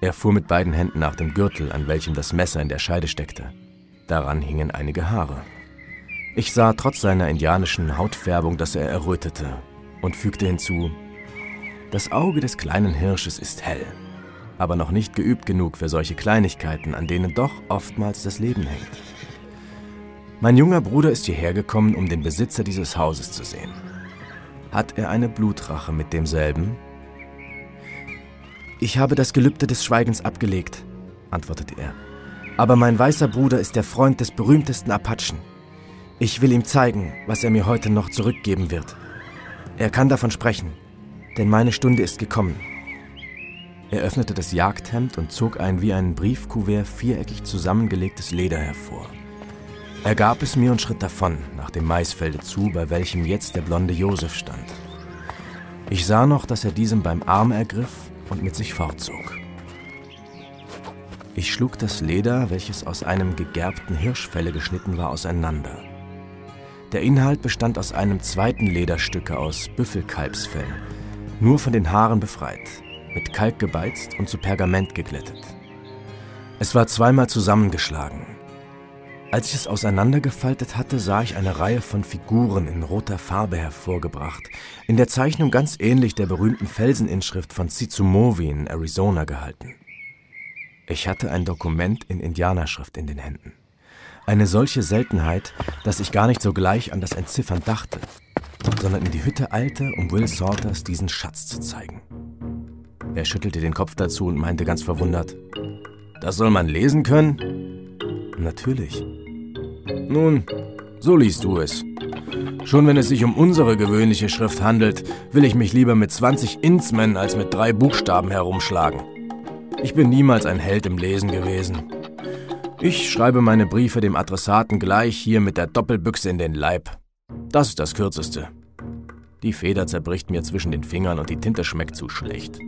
Er fuhr mit beiden Händen nach dem Gürtel, an welchem das Messer in der Scheide steckte. Daran hingen einige Haare. Ich sah trotz seiner indianischen Hautfärbung, dass er errötete und fügte hinzu, das Auge des kleinen Hirsches ist hell, aber noch nicht geübt genug für solche Kleinigkeiten, an denen doch oftmals das Leben hängt. Mein junger Bruder ist hierher gekommen, um den Besitzer dieses Hauses zu sehen. Hat er eine Blutrache mit demselben? Ich habe das Gelübde des Schweigens abgelegt, antwortete er. Aber mein weißer Bruder ist der Freund des berühmtesten Apachen. Ich will ihm zeigen, was er mir heute noch zurückgeben wird. Er kann davon sprechen, denn meine Stunde ist gekommen. Er öffnete das Jagdhemd und zog ein wie ein Briefkuvert viereckig zusammengelegtes Leder hervor. Er gab es mir und schritt davon, nach dem Maisfelde zu, bei welchem jetzt der blonde Josef stand. Ich sah noch, dass er diesem beim Arm ergriff und mit sich fortzog. Ich schlug das Leder, welches aus einem gegerbten Hirschfelle geschnitten war, auseinander. Der Inhalt bestand aus einem zweiten Lederstücke aus Büffelkalbsfell, nur von den Haaren befreit, mit Kalk gebeizt und zu Pergament geglättet. Es war zweimal zusammengeschlagen. Als ich es auseinandergefaltet hatte, sah ich eine Reihe von Figuren in roter Farbe hervorgebracht, in der Zeichnung ganz ähnlich der berühmten Felseninschrift von Tsumovi in Arizona gehalten. Ich hatte ein Dokument in Indianerschrift in den Händen. Eine solche Seltenheit, dass ich gar nicht sogleich an das Entziffern dachte, sondern in die Hütte eilte, um Will Salters diesen Schatz zu zeigen. Er schüttelte den Kopf dazu und meinte ganz verwundert, das soll man lesen können? Natürlich. Nun, so liest du es. Schon wenn es sich um unsere gewöhnliche Schrift handelt, will ich mich lieber mit 20 Inzmen als mit drei Buchstaben herumschlagen. Ich bin niemals ein Held im Lesen gewesen. Ich schreibe meine Briefe dem Adressaten gleich hier mit der Doppelbüchse in den Leib. Das ist das Kürzeste. Die Feder zerbricht mir zwischen den Fingern und die Tinte schmeckt zu schlecht.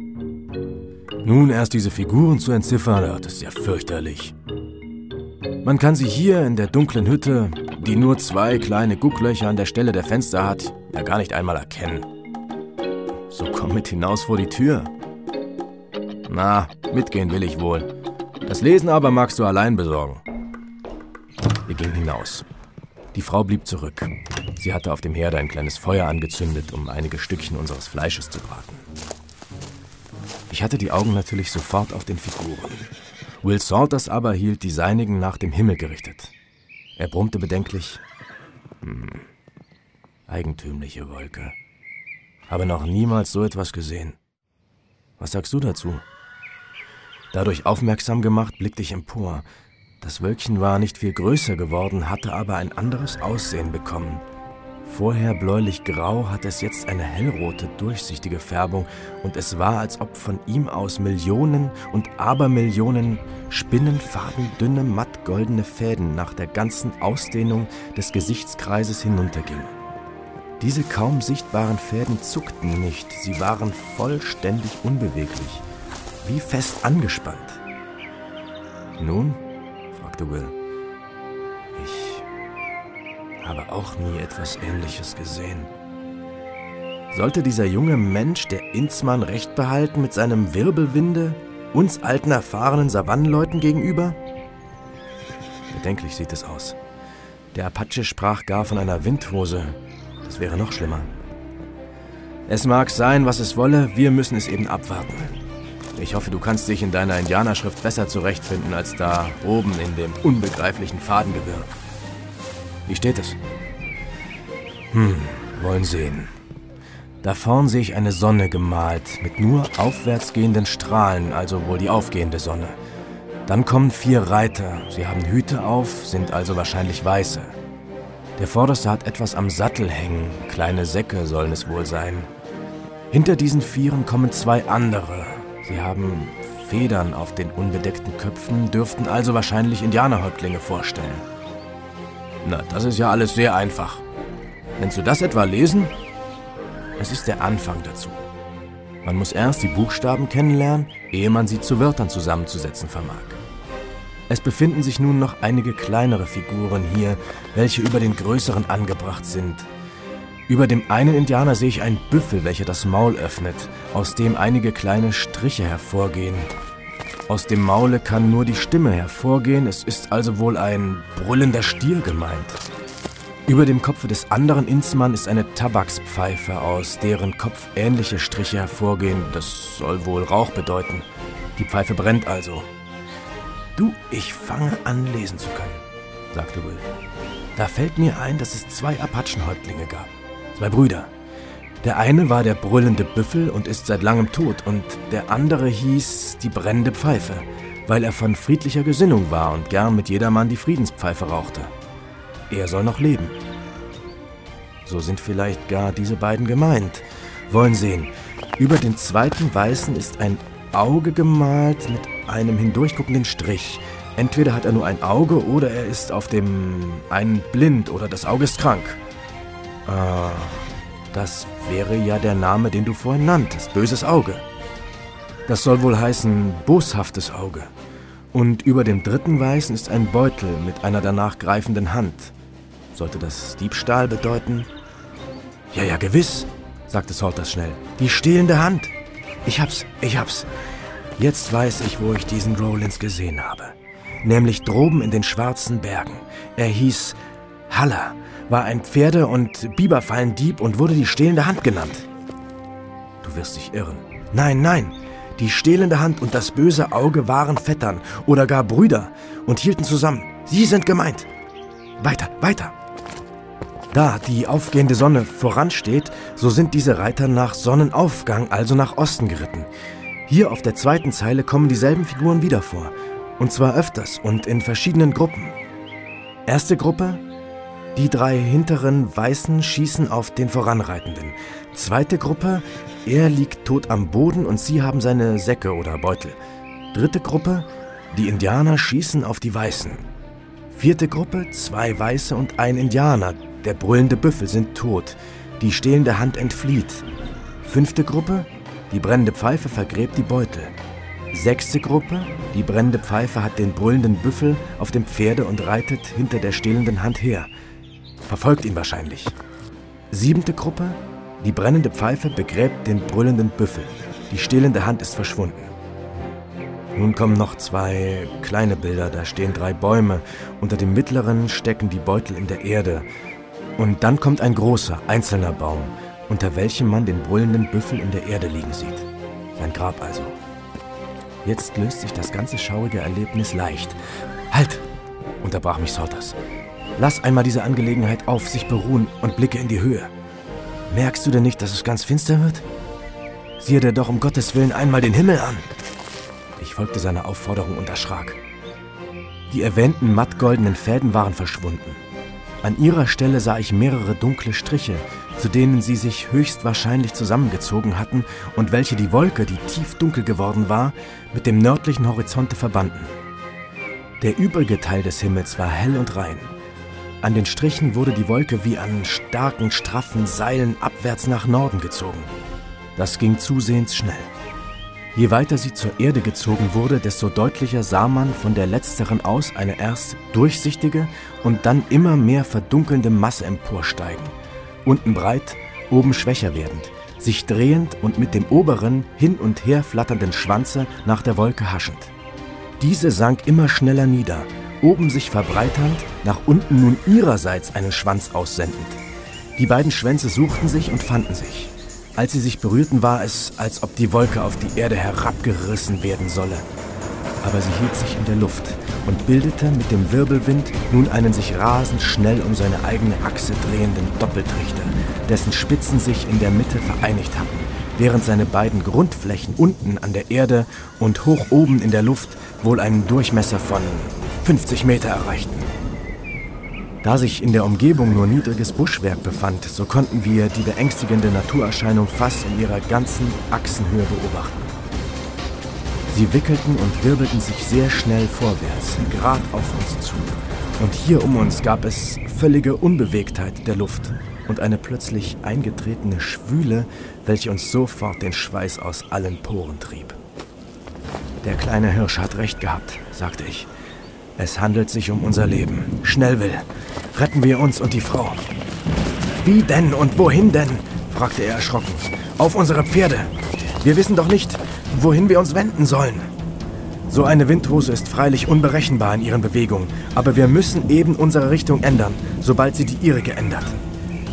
Nun erst diese Figuren zu entziffern, das ist ja fürchterlich. Man kann sie hier in der dunklen Hütte, die nur zwei kleine Gucklöcher an der Stelle der Fenster hat, ja gar nicht einmal erkennen. So komm mit hinaus vor die Tür. Na, mitgehen will ich wohl. Das Lesen aber magst du allein besorgen. Wir gingen hinaus. Die Frau blieb zurück. Sie hatte auf dem Herde ein kleines Feuer angezündet, um einige Stückchen unseres Fleisches zu braten. Ich hatte die Augen natürlich sofort auf den Figuren. Will Salters aber hielt die seinigen nach dem Himmel gerichtet. Er brummte bedenklich. Hm, eigentümliche Wolke. Habe noch niemals so etwas gesehen. Was sagst du dazu? Dadurch aufmerksam gemacht, blickte ich empor. Das Wölkchen war nicht viel größer geworden, hatte aber ein anderes Aussehen bekommen. Vorher bläulich-grau hatte es jetzt eine hellrote, durchsichtige Färbung und es war, als ob von ihm aus Millionen und Abermillionen Spinnenfaden dünne, mattgoldene Fäden nach der ganzen Ausdehnung des Gesichtskreises hinuntergingen. Diese kaum sichtbaren Fäden zuckten nicht, sie waren vollständig unbeweglich wie fest angespannt. Nun? fragte Will. Habe auch nie etwas Ähnliches gesehen. Sollte dieser junge Mensch, der Inzmann, recht behalten mit seinem Wirbelwinde, uns alten, erfahrenen Savannenleuten gegenüber? Bedenklich sieht es aus. Der Apache sprach gar von einer Windhose. Das wäre noch schlimmer. Es mag sein, was es wolle, wir müssen es eben abwarten. Ich hoffe, du kannst dich in deiner Indianerschrift besser zurechtfinden als da oben in dem unbegreiflichen Fadengewirr. Wie steht es? Hm, wollen sehen. Da vorn sehe ich eine Sonne gemalt, mit nur aufwärts gehenden Strahlen, also wohl die aufgehende Sonne. Dann kommen vier Reiter, sie haben Hüte auf, sind also wahrscheinlich weiße. Der Vorderste hat etwas am Sattel hängen, kleine Säcke sollen es wohl sein. Hinter diesen Vieren kommen zwei andere, Sie haben Federn auf den unbedeckten Köpfen, dürften also wahrscheinlich Indianerhäuptlinge vorstellen. Na, das ist ja alles sehr einfach. Nennst du das etwa lesen? Es ist der Anfang dazu. Man muss erst die Buchstaben kennenlernen, ehe man sie zu Wörtern zusammenzusetzen vermag. Es befinden sich nun noch einige kleinere Figuren hier, welche über den größeren angebracht sind, über dem einen Indianer sehe ich einen Büffel, welcher das Maul öffnet, aus dem einige kleine Striche hervorgehen. Aus dem Maule kann nur die Stimme hervorgehen, es ist also wohl ein brüllender Stier gemeint. Über dem Kopfe des anderen Insmann ist eine Tabakspfeife, aus deren Kopf ähnliche Striche hervorgehen. Das soll wohl Rauch bedeuten. Die Pfeife brennt also. Du, ich fange an, lesen zu können, sagte Will. Da fällt mir ein, dass es zwei Apachenhäuptlinge gab. Zwei Brüder. Der eine war der brüllende Büffel und ist seit langem tot, und der andere hieß die brennende Pfeife, weil er von friedlicher Gesinnung war und gern mit jedermann die Friedenspfeife rauchte. Er soll noch leben. So sind vielleicht gar diese beiden gemeint. Wollen sehen. Über den zweiten Weißen ist ein Auge gemalt mit einem hindurchguckenden Strich. Entweder hat er nur ein Auge oder er ist auf dem einen blind oder das Auge ist krank. Ah, das wäre ja der Name, den du vorhin nanntest, böses Auge. Das soll wohl heißen boshaftes Auge. Und über dem dritten Weißen ist ein Beutel mit einer danach greifenden Hand. Sollte das Diebstahl bedeuten? Ja, ja, gewiss, sagte Salters schnell. Die stehlende Hand. Ich hab's, ich hab's. Jetzt weiß ich, wo ich diesen Rollins gesehen habe. Nämlich droben in den schwarzen Bergen. Er hieß Haller war ein Pferde- und Biberfallendieb und wurde die stehlende Hand genannt. Du wirst dich irren. Nein, nein, die stehlende Hand und das böse Auge waren Vettern oder gar Brüder und hielten zusammen. Sie sind gemeint. Weiter, weiter. Da die aufgehende Sonne voransteht, so sind diese Reiter nach Sonnenaufgang, also nach Osten geritten. Hier auf der zweiten Zeile kommen dieselben Figuren wieder vor. Und zwar öfters und in verschiedenen Gruppen. Erste Gruppe, die drei hinteren Weißen schießen auf den Voranreitenden. Zweite Gruppe, er liegt tot am Boden und sie haben seine Säcke oder Beutel. Dritte Gruppe, die Indianer schießen auf die Weißen. Vierte Gruppe, zwei Weiße und ein Indianer. Der brüllende Büffel sind tot. Die stehlende Hand entflieht. Fünfte Gruppe, die brennende Pfeife vergräbt die Beutel. Sechste Gruppe, die brennende Pfeife hat den brüllenden Büffel auf dem Pferde und reitet hinter der stehlenden Hand her verfolgt ihn wahrscheinlich. Siebente Gruppe, die brennende Pfeife begräbt den brüllenden Büffel. Die stehlende Hand ist verschwunden. Nun kommen noch zwei kleine Bilder, da stehen drei Bäume, unter dem mittleren stecken die Beutel in der Erde. Und dann kommt ein großer, einzelner Baum, unter welchem man den brüllenden Büffel in der Erde liegen sieht. Sein Grab also. Jetzt löst sich das ganze schaurige Erlebnis leicht. Halt! unterbrach mich Salters. Lass einmal diese Angelegenheit auf sich beruhen und blicke in die Höhe. Merkst du denn nicht, dass es ganz finster wird? Siehe dir doch um Gottes Willen einmal den Himmel an. Ich folgte seiner Aufforderung und erschrak. Die erwähnten mattgoldenen Fäden waren verschwunden. An ihrer Stelle sah ich mehrere dunkle Striche, zu denen sie sich höchstwahrscheinlich zusammengezogen hatten und welche die Wolke, die tief dunkel geworden war, mit dem nördlichen Horizonte verbanden. Der übrige Teil des Himmels war hell und rein. An den Strichen wurde die Wolke wie an starken, straffen Seilen abwärts nach Norden gezogen. Das ging zusehends schnell. Je weiter sie zur Erde gezogen wurde, desto deutlicher sah man von der letzteren aus eine erst durchsichtige und dann immer mehr verdunkelnde Masse emporsteigen. Unten breit, oben schwächer werdend, sich drehend und mit dem oberen, hin und her flatternden Schwanze nach der Wolke haschend. Diese sank immer schneller nieder oben sich verbreiternd, nach unten nun ihrerseits einen Schwanz aussendend. Die beiden Schwänze suchten sich und fanden sich. Als sie sich berührten, war es, als ob die Wolke auf die Erde herabgerissen werden solle. Aber sie hielt sich in der Luft und bildete mit dem Wirbelwind nun einen sich rasend schnell um seine eigene Achse drehenden Doppeltrichter, dessen Spitzen sich in der Mitte vereinigt hatten, während seine beiden Grundflächen unten an der Erde und hoch oben in der Luft wohl einen Durchmesser von 50 Meter erreichten. Da sich in der Umgebung nur niedriges Buschwerk befand, so konnten wir die beängstigende Naturerscheinung fast in ihrer ganzen Achsenhöhe beobachten. Sie wickelten und wirbelten sich sehr schnell vorwärts, gerade auf uns zu. Und hier um uns gab es völlige Unbewegtheit der Luft und eine plötzlich eingetretene Schwüle, welche uns sofort den Schweiß aus allen Poren trieb. Der kleine Hirsch hat recht gehabt, sagte ich. Es handelt sich um unser Leben. Schnell, Will. Retten wir uns und die Frau. Wie denn und wohin denn? fragte er erschrocken. Auf unsere Pferde. Wir wissen doch nicht, wohin wir uns wenden sollen. So eine Windhose ist freilich unberechenbar in ihren Bewegungen, aber wir müssen eben unsere Richtung ändern, sobald sie die ihrige ändert.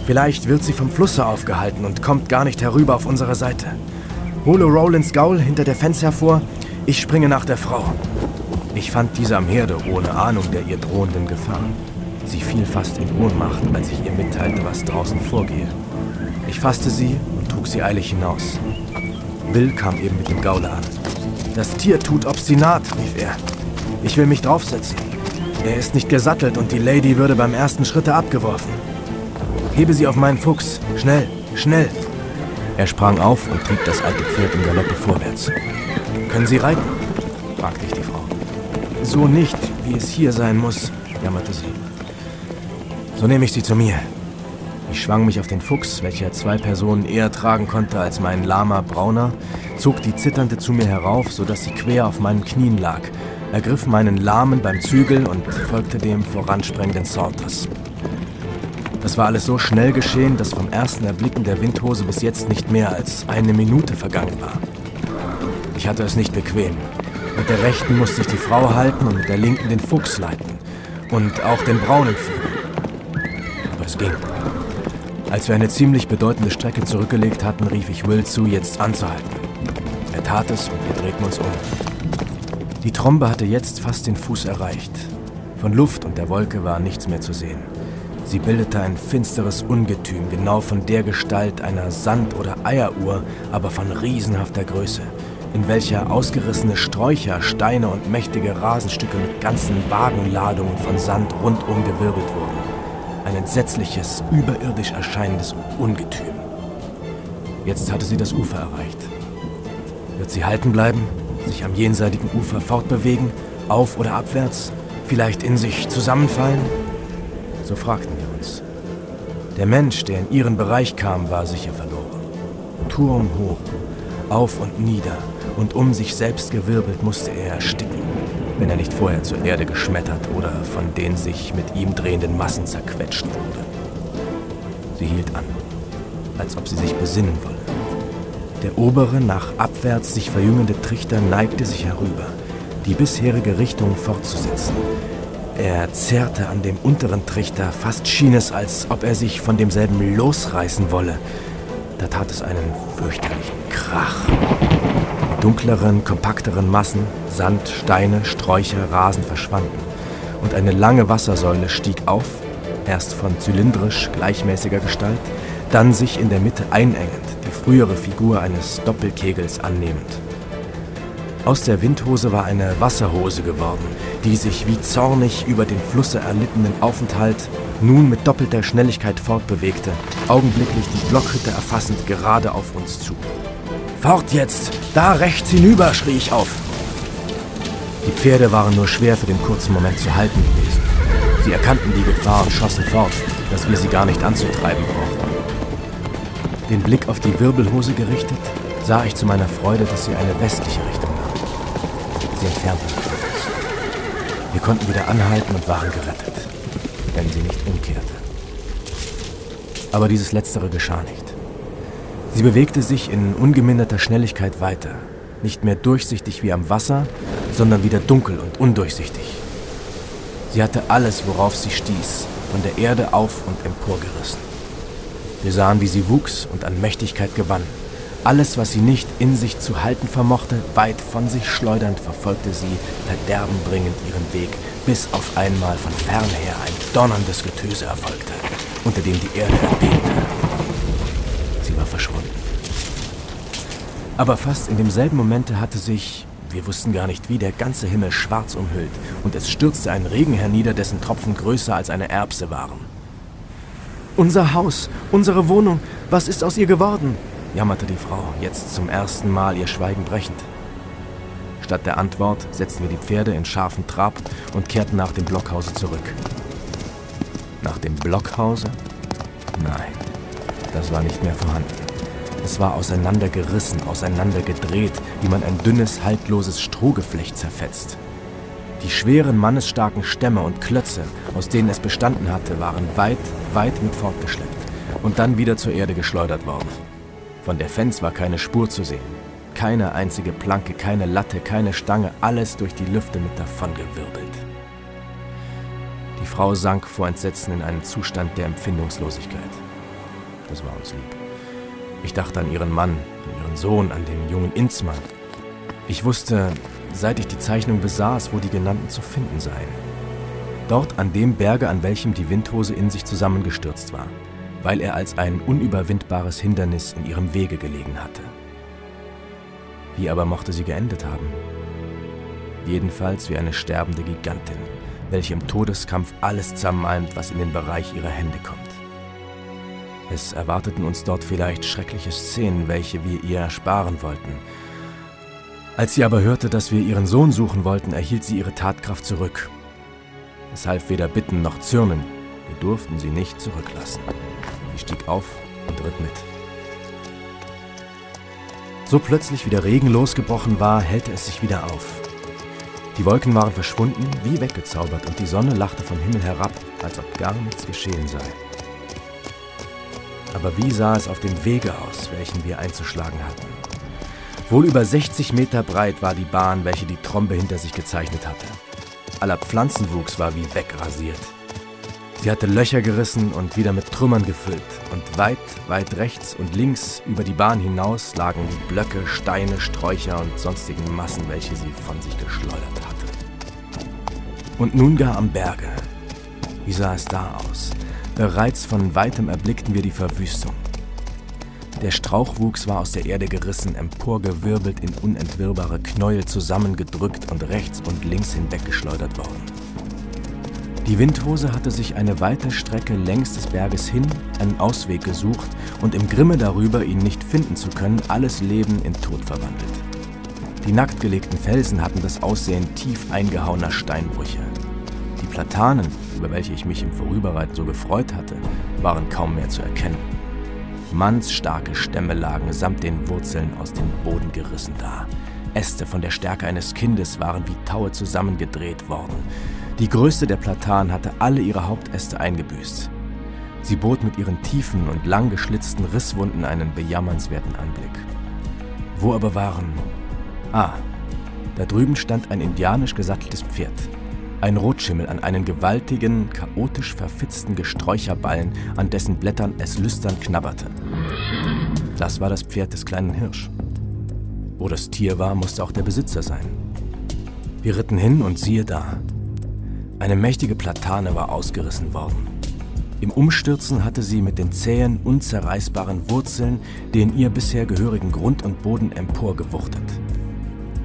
Vielleicht wird sie vom Flusse aufgehalten und kommt gar nicht herüber auf unsere Seite. Hole Rollins Gaul hinter der Fenster hervor, ich springe nach der Frau. Ich fand diese am Herde, ohne Ahnung der ihr drohenden Gefahr. Sie fiel fast in Ohnmacht, als ich ihr mitteilte, was draußen vorgehe. Ich fasste sie und trug sie eilig hinaus. Will kam eben mit dem Gaule an. Das Tier tut obstinat, rief er. Ich will mich draufsetzen. Er ist nicht gesattelt und die Lady würde beim ersten Schritte abgeworfen. Hebe sie auf meinen Fuchs. Schnell, schnell. Er sprang auf und trieb das alte Pferd im Galoppe vorwärts. Können Sie reiten? fragte ich die. So nicht, wie es hier sein muss, jammerte sie. So nehme ich sie zu mir. Ich schwang mich auf den Fuchs, welcher zwei Personen eher tragen konnte als mein Lama Brauner, zog die Zitternde zu mir herauf, sodass sie quer auf meinen Knien lag, ergriff meinen Lahmen beim Zügel und folgte dem voransprengenden Salters. Das war alles so schnell geschehen, dass vom ersten Erblicken der Windhose bis jetzt nicht mehr als eine Minute vergangen war. Ich hatte es nicht bequem. Mit der rechten musste ich die Frau halten und mit der linken den Fuchs leiten. Und auch den Braunen führen. Aber es ging. Als wir eine ziemlich bedeutende Strecke zurückgelegt hatten, rief ich Will zu, jetzt anzuhalten. Er tat es und wir drehten uns um. Die Trombe hatte jetzt fast den Fuß erreicht. Von Luft und der Wolke war nichts mehr zu sehen. Sie bildete ein finsteres Ungetüm, genau von der Gestalt einer Sand- oder Eieruhr, aber von riesenhafter Größe in welcher ausgerissene Sträucher, Steine und mächtige Rasenstücke mit ganzen Wagenladungen von Sand rundum gewirbelt wurden. Ein entsetzliches, überirdisch erscheinendes Ungetüm. Jetzt hatte sie das Ufer erreicht. Wird sie halten bleiben, sich am jenseitigen Ufer fortbewegen, auf oder abwärts, vielleicht in sich zusammenfallen? So fragten wir uns. Der Mensch, der in ihren Bereich kam, war sicher verloren. Turm hoch, auf und nieder, und um sich selbst gewirbelt musste er ersticken, wenn er nicht vorher zur Erde geschmettert oder von den sich mit ihm drehenden Massen zerquetscht wurde. Sie hielt an, als ob sie sich besinnen wolle. Der obere, nach abwärts sich verjüngende Trichter neigte sich herüber, die bisherige Richtung fortzusetzen. Er zerrte an dem unteren Trichter, fast schien es, als ob er sich von demselben losreißen wolle. Da tat es einen fürchterlichen Krach dunkleren, kompakteren Massen, Sand, Steine, Sträucher, Rasen verschwanden. Und eine lange Wassersäule stieg auf, erst von zylindrisch gleichmäßiger Gestalt, dann sich in der Mitte einengend, die frühere Figur eines Doppelkegels annehmend. Aus der Windhose war eine Wasserhose geworden, die sich wie zornig über den Flusse erlittenen Aufenthalt nun mit doppelter Schnelligkeit fortbewegte, augenblicklich die Blockhütte erfassend gerade auf uns zu. Fort jetzt! Da rechts hinüber! schrie ich auf. Die Pferde waren nur schwer für den kurzen Moment zu halten gewesen. Sie erkannten die Gefahr und schossen fort, dass wir sie gar nicht anzutreiben brauchten. Den Blick auf die Wirbelhose gerichtet, sah ich zu meiner Freude, dass sie eine westliche Richtung nahm. Sie entfernte sich uns. Wir konnten wieder anhalten und waren gerettet, wenn sie nicht umkehrte. Aber dieses Letztere geschah nicht. Sie bewegte sich in ungeminderter Schnelligkeit weiter, nicht mehr durchsichtig wie am Wasser, sondern wieder dunkel und undurchsichtig. Sie hatte alles, worauf sie stieß, von der Erde auf und emporgerissen. Wir sahen, wie sie wuchs und an Mächtigkeit gewann. Alles, was sie nicht in sich zu halten vermochte, weit von sich schleudernd, verfolgte sie, verderbenbringend ihren Weg, bis auf einmal von fern her ein donnerndes Getöse erfolgte, unter dem die Erde erbebte Aber fast in demselben Momente hatte sich, wir wussten gar nicht wie, der ganze Himmel schwarz umhüllt und es stürzte ein Regen hernieder, dessen Tropfen größer als eine Erbse waren. Unser Haus, unsere Wohnung, was ist aus ihr geworden? jammerte die Frau, jetzt zum ersten Mal ihr Schweigen brechend. Statt der Antwort setzten wir die Pferde in scharfen Trab und kehrten nach dem Blockhause zurück. Nach dem Blockhause? Nein. Das war nicht mehr vorhanden. Es war auseinandergerissen, auseinandergedreht, wie man ein dünnes, haltloses Strohgeflecht zerfetzt. Die schweren, mannesstarken Stämme und Klötze, aus denen es bestanden hatte, waren weit, weit mit fortgeschleppt und dann wieder zur Erde geschleudert worden. Von der Fens war keine Spur zu sehen. keine einzige Planke, keine Latte, keine Stange, alles durch die Lüfte mit davongewirbelt. Die Frau sank vor Entsetzen in einen Zustand der Empfindungslosigkeit. Das war uns lieb. Ich dachte an ihren Mann, an ihren Sohn, an den jungen Inzmann. Ich wusste, seit ich die Zeichnung besaß, wo die genannten zu finden seien. Dort an dem Berge, an welchem die Windhose in sich zusammengestürzt war, weil er als ein unüberwindbares Hindernis in ihrem Wege gelegen hatte. Wie aber mochte sie geendet haben? Jedenfalls wie eine sterbende Gigantin, welche im Todeskampf alles zermalmt, was in den Bereich ihrer Hände kommt. Es erwarteten uns dort vielleicht schreckliche Szenen, welche wir ihr ersparen wollten, als sie aber hörte, dass wir ihren Sohn suchen wollten, erhielt sie ihre Tatkraft zurück. Es half weder bitten noch zürnen, wir durften sie nicht zurücklassen. Sie stieg auf und ritt mit. So plötzlich wie der Regen losgebrochen war, hellte es sich wieder auf. Die Wolken waren verschwunden, wie weggezaubert, und die Sonne lachte vom Himmel herab, als ob gar nichts geschehen sei. Aber wie sah es auf dem Wege aus, welchen wir einzuschlagen hatten? Wohl über 60 Meter breit war die Bahn, welche die Trombe hinter sich gezeichnet hatte. Aller Pflanzenwuchs war wie wegrasiert. Sie hatte Löcher gerissen und wieder mit Trümmern gefüllt, und weit, weit rechts und links über die Bahn hinaus lagen Blöcke, Steine, Sträucher und sonstigen Massen, welche sie von sich geschleudert hatte. Und nun gar am Berge. Wie sah es da aus? Bereits von weitem erblickten wir die Verwüstung. Der Strauchwuchs war aus der Erde gerissen, emporgewirbelt in unentwirrbare Knäuel zusammengedrückt und rechts und links hinweggeschleudert worden. Die Windhose hatte sich eine weite Strecke längs des Berges hin einen Ausweg gesucht und im Grimme darüber, ihn nicht finden zu können, alles Leben in Tod verwandelt. Die nackt gelegten Felsen hatten das Aussehen tief eingehauener Steinbrüche. Die Platanen, über welche ich mich im Vorüberreiten so gefreut hatte, waren kaum mehr zu erkennen. Mannsstarke Stämme lagen samt den Wurzeln aus dem Boden gerissen da. Äste von der Stärke eines Kindes waren wie Taue zusammengedreht worden. Die größte der Platanen hatte alle ihre Hauptäste eingebüßt. Sie bot mit ihren tiefen und lang geschlitzten Risswunden einen bejammernswerten Anblick. Wo aber waren... Ah, da drüben stand ein indianisch gesatteltes Pferd. Ein Rotschimmel an einen gewaltigen, chaotisch verfitzten Gesträucherballen, an dessen Blättern es lüstern knabberte. Das war das Pferd des kleinen Hirsch. Wo das Tier war, musste auch der Besitzer sein. Wir ritten hin und siehe da. Eine mächtige Platane war ausgerissen worden. Im Umstürzen hatte sie mit den zähen, unzerreißbaren Wurzeln den ihr bisher gehörigen Grund und Boden emporgewuchtet.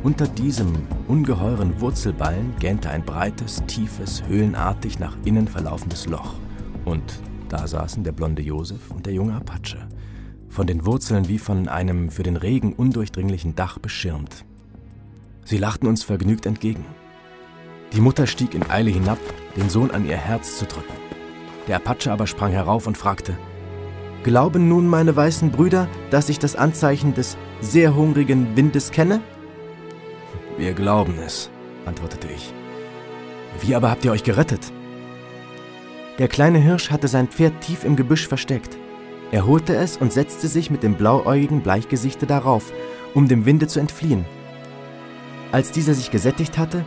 Unter diesem ungeheuren Wurzelballen gähnte ein breites, tiefes, höhlenartig nach innen verlaufendes Loch. Und da saßen der blonde Josef und der junge Apache, von den Wurzeln wie von einem für den Regen undurchdringlichen Dach beschirmt. Sie lachten uns vergnügt entgegen. Die Mutter stieg in Eile hinab, den Sohn an ihr Herz zu drücken. Der Apache aber sprang herauf und fragte, Glauben nun meine weißen Brüder, dass ich das Anzeichen des sehr hungrigen Windes kenne? Wir glauben es, antwortete ich. Wie aber habt ihr euch gerettet? Der kleine Hirsch hatte sein Pferd tief im Gebüsch versteckt. Er holte es und setzte sich mit dem blauäugigen Bleichgesichte darauf, um dem Winde zu entfliehen. Als dieser sich gesättigt hatte,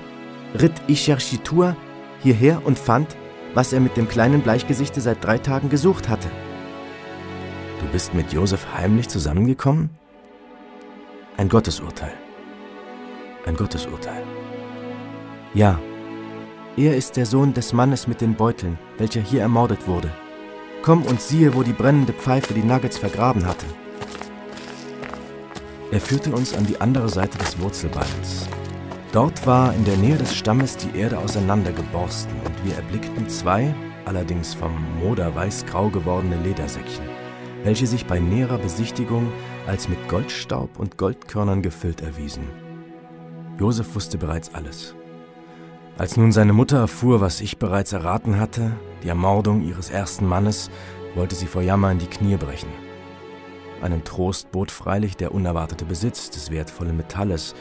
ritt Isharshitua hierher und fand, was er mit dem kleinen Bleichgesichte seit drei Tagen gesucht hatte. Du bist mit Josef heimlich zusammengekommen? Ein Gottesurteil ein Gottesurteil. Ja, er ist der Sohn des Mannes mit den Beuteln, welcher hier ermordet wurde. Komm und siehe, wo die brennende Pfeife die Nuggets vergraben hatte. Er führte uns an die andere Seite des Wurzelballs. Dort war in der Nähe des Stammes die Erde auseinandergeborsten und wir erblickten zwei, allerdings vom Moder weiß-grau gewordene Ledersäckchen, welche sich bei näherer Besichtigung als mit Goldstaub und Goldkörnern gefüllt erwiesen. Josef wusste bereits alles. Als nun seine Mutter erfuhr, was ich bereits erraten hatte, die Ermordung ihres ersten Mannes, wollte sie vor Jammer in die Knie brechen. Einen Trost bot freilich der unerwartete Besitz des wertvollen Metalles,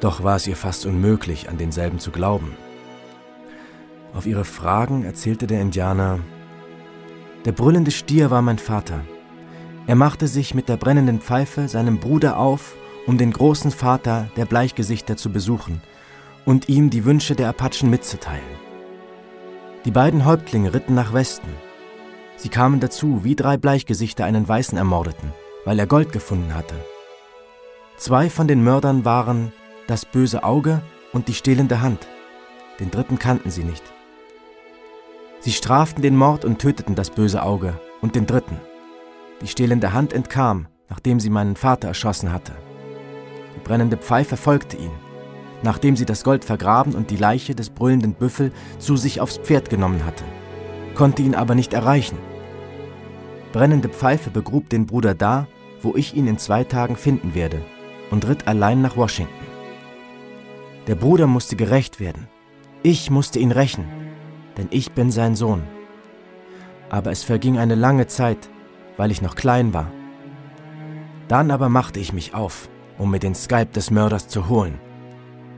doch war es ihr fast unmöglich, an denselben zu glauben. Auf ihre Fragen erzählte der Indianer, der brüllende Stier war mein Vater. Er machte sich mit der brennenden Pfeife seinem Bruder auf um den großen Vater der Bleichgesichter zu besuchen und ihm die Wünsche der Apachen mitzuteilen. Die beiden Häuptlinge ritten nach Westen. Sie kamen dazu, wie drei Bleichgesichter einen Weißen ermordeten, weil er Gold gefunden hatte. Zwei von den Mördern waren das böse Auge und die stehlende Hand. Den dritten kannten sie nicht. Sie straften den Mord und töteten das böse Auge und den dritten. Die stehlende Hand entkam, nachdem sie meinen Vater erschossen hatte. Brennende Pfeife folgte ihn, nachdem sie das Gold vergraben und die Leiche des brüllenden Büffel zu sich aufs Pferd genommen hatte, konnte ihn aber nicht erreichen. Brennende Pfeife begrub den Bruder da, wo ich ihn in zwei Tagen finden werde, und ritt allein nach Washington. Der Bruder musste gerecht werden. Ich musste ihn rächen, denn ich bin sein Sohn. Aber es verging eine lange Zeit, weil ich noch klein war. Dann aber machte ich mich auf, um mir den Skalp des Mörders zu holen.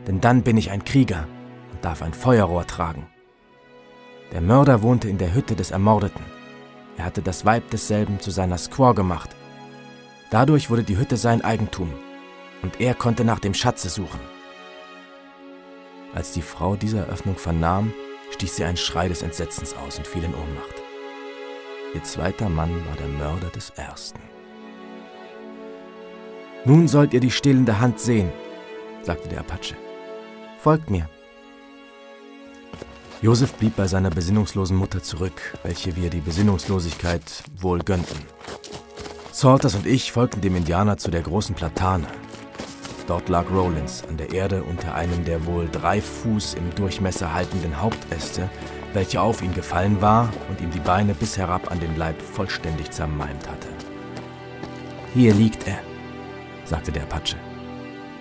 Denn dann bin ich ein Krieger und darf ein Feuerrohr tragen. Der Mörder wohnte in der Hütte des Ermordeten. Er hatte das Weib desselben zu seiner Squaw gemacht. Dadurch wurde die Hütte sein Eigentum und er konnte nach dem Schatze suchen. Als die Frau diese Eröffnung vernahm, stieß sie einen Schrei des Entsetzens aus und fiel in Ohnmacht. Ihr zweiter Mann war der Mörder des ersten. Nun sollt ihr die stillende Hand sehen, sagte der Apache. Folgt mir. Josef blieb bei seiner besinnungslosen Mutter zurück, welche wir die Besinnungslosigkeit wohl gönnten. Salters und ich folgten dem Indianer zu der großen Platane, Dort lag Rollins an der Erde unter einem der wohl drei Fuß im Durchmesser haltenden Hauptäste, welche auf ihn gefallen war und ihm die Beine bis herab an den Leib vollständig zermalmt hatte. Hier liegt er, sagte der Apache.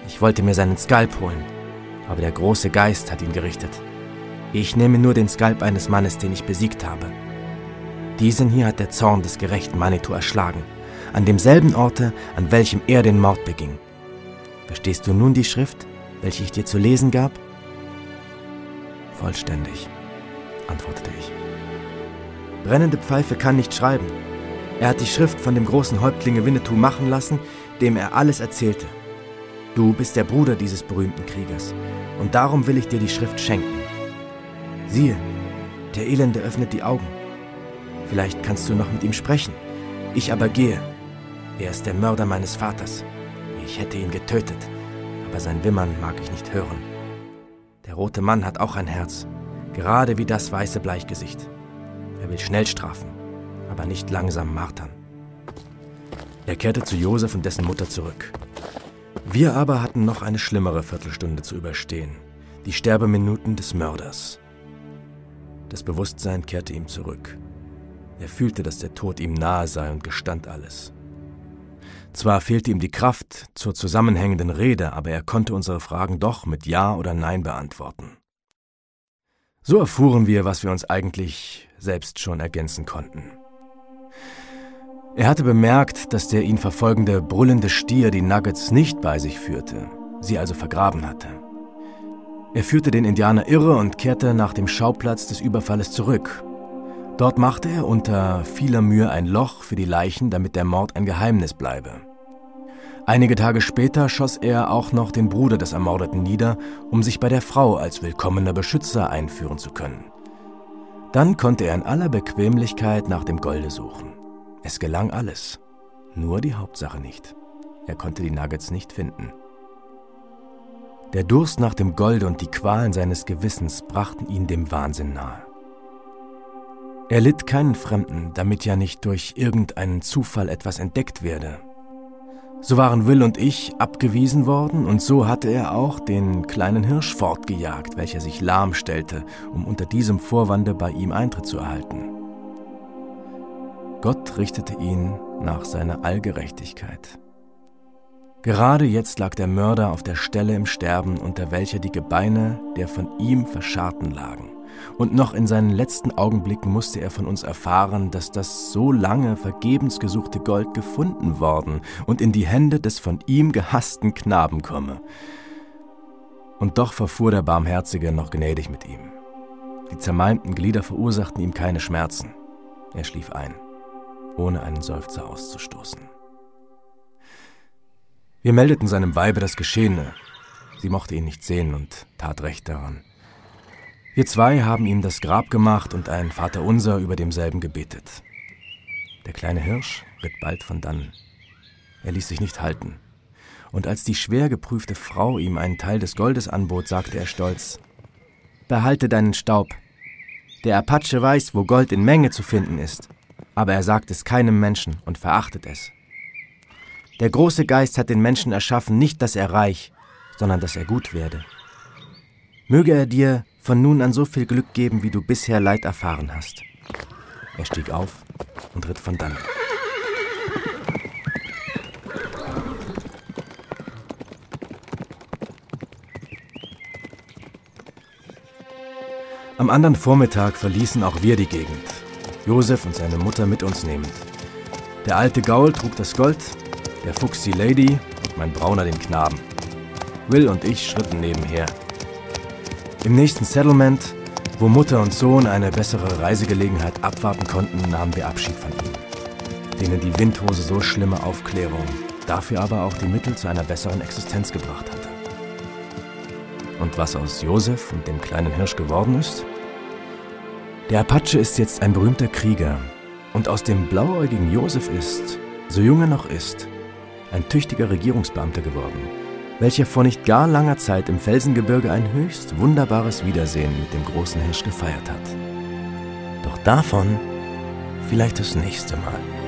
Ich wollte mir seinen Skalp holen, aber der große Geist hat ihn gerichtet. Ich nehme nur den Skalp eines Mannes, den ich besiegt habe. Diesen hier hat der Zorn des gerechten Manitou erschlagen, an demselben Orte, an welchem er den Mord beging. Verstehst du nun die Schrift, welche ich dir zu lesen gab? Vollständig, antwortete ich. Brennende Pfeife kann nicht schreiben. Er hat die Schrift von dem großen Häuptlinge Winnetou machen lassen, dem er alles erzählte. Du bist der Bruder dieses berühmten Kriegers, und darum will ich dir die Schrift schenken. Siehe, der Elende öffnet die Augen. Vielleicht kannst du noch mit ihm sprechen. Ich aber gehe. Er ist der Mörder meines Vaters. Ich hätte ihn getötet, aber sein Wimmern mag ich nicht hören. Der rote Mann hat auch ein Herz, gerade wie das weiße Bleichgesicht. Er will schnell strafen, aber nicht langsam martern. Er kehrte zu Josef und dessen Mutter zurück. Wir aber hatten noch eine schlimmere Viertelstunde zu überstehen, die Sterbeminuten des Mörders. Das Bewusstsein kehrte ihm zurück. Er fühlte, dass der Tod ihm nahe sei und gestand alles. Zwar fehlte ihm die Kraft zur zusammenhängenden Rede, aber er konnte unsere Fragen doch mit Ja oder Nein beantworten. So erfuhren wir, was wir uns eigentlich selbst schon ergänzen konnten. Er hatte bemerkt, dass der ihn verfolgende brüllende Stier die Nuggets nicht bei sich führte, sie also vergraben hatte. Er führte den Indianer irre und kehrte nach dem Schauplatz des Überfalles zurück. Dort machte er unter vieler Mühe ein Loch für die Leichen, damit der Mord ein Geheimnis bleibe. Einige Tage später schoss er auch noch den Bruder des Ermordeten nieder, um sich bei der Frau als willkommener Beschützer einführen zu können. Dann konnte er in aller Bequemlichkeit nach dem Golde suchen. Es gelang alles, nur die Hauptsache nicht. Er konnte die Nuggets nicht finden. Der Durst nach dem Golde und die Qualen seines Gewissens brachten ihn dem Wahnsinn nahe. Er litt keinen Fremden, damit ja nicht durch irgendeinen Zufall etwas entdeckt werde, so waren Will und ich abgewiesen worden und so hatte er auch den kleinen Hirsch fortgejagt, welcher sich lahm stellte, um unter diesem Vorwande bei ihm Eintritt zu erhalten. Gott richtete ihn nach seiner Allgerechtigkeit. Gerade jetzt lag der Mörder auf der Stelle im Sterben, unter welcher die Gebeine der von ihm Verscharrten lagen und noch in seinen letzten Augenblicken musste er von uns erfahren, dass das so lange vergebens gesuchte Gold gefunden worden und in die Hände des von ihm gehassten Knaben komme. Und doch verfuhr der Barmherzige noch gnädig mit ihm. Die zermalmten Glieder verursachten ihm keine Schmerzen. Er schlief ein, ohne einen Seufzer auszustoßen. Wir meldeten seinem Weibe das Geschehene. Sie mochte ihn nicht sehen und tat recht daran. Wir zwei haben ihm das Grab gemacht und ein Vaterunser über demselben gebetet. Der kleine Hirsch ritt bald von dannen. Er ließ sich nicht halten. Und als die schwer geprüfte Frau ihm einen Teil des Goldes anbot, sagte er stolz, Behalte deinen Staub. Der Apache weiß, wo Gold in Menge zu finden ist, aber er sagt es keinem Menschen und verachtet es. Der große Geist hat den Menschen erschaffen, nicht dass er reich, sondern dass er gut werde. Möge er dir von nun an so viel Glück geben, wie du bisher Leid erfahren hast. Er stieg auf und ritt von dann. Am anderen Vormittag verließen auch wir die Gegend. Josef und seine Mutter mit uns nehmend. Der alte Gaul trug das Gold, der Fuchs die Lady und mein Brauner den Knaben. Will und ich schritten nebenher. Im nächsten Settlement, wo Mutter und Sohn eine bessere Reisegelegenheit abwarten konnten, nahmen wir Abschied von ihnen, denen die Windhose so schlimme Aufklärung, dafür aber auch die Mittel zu einer besseren Existenz gebracht hatte. Und was aus Josef und dem kleinen Hirsch geworden ist? Der Apache ist jetzt ein berühmter Krieger und aus dem blauäugigen Josef ist, so jung er noch ist, ein tüchtiger Regierungsbeamter geworden, welcher vor nicht gar langer Zeit im Felsengebirge ein höchst wunderbares Wiedersehen mit dem großen Hirsch gefeiert hat. Doch davon vielleicht das nächste Mal.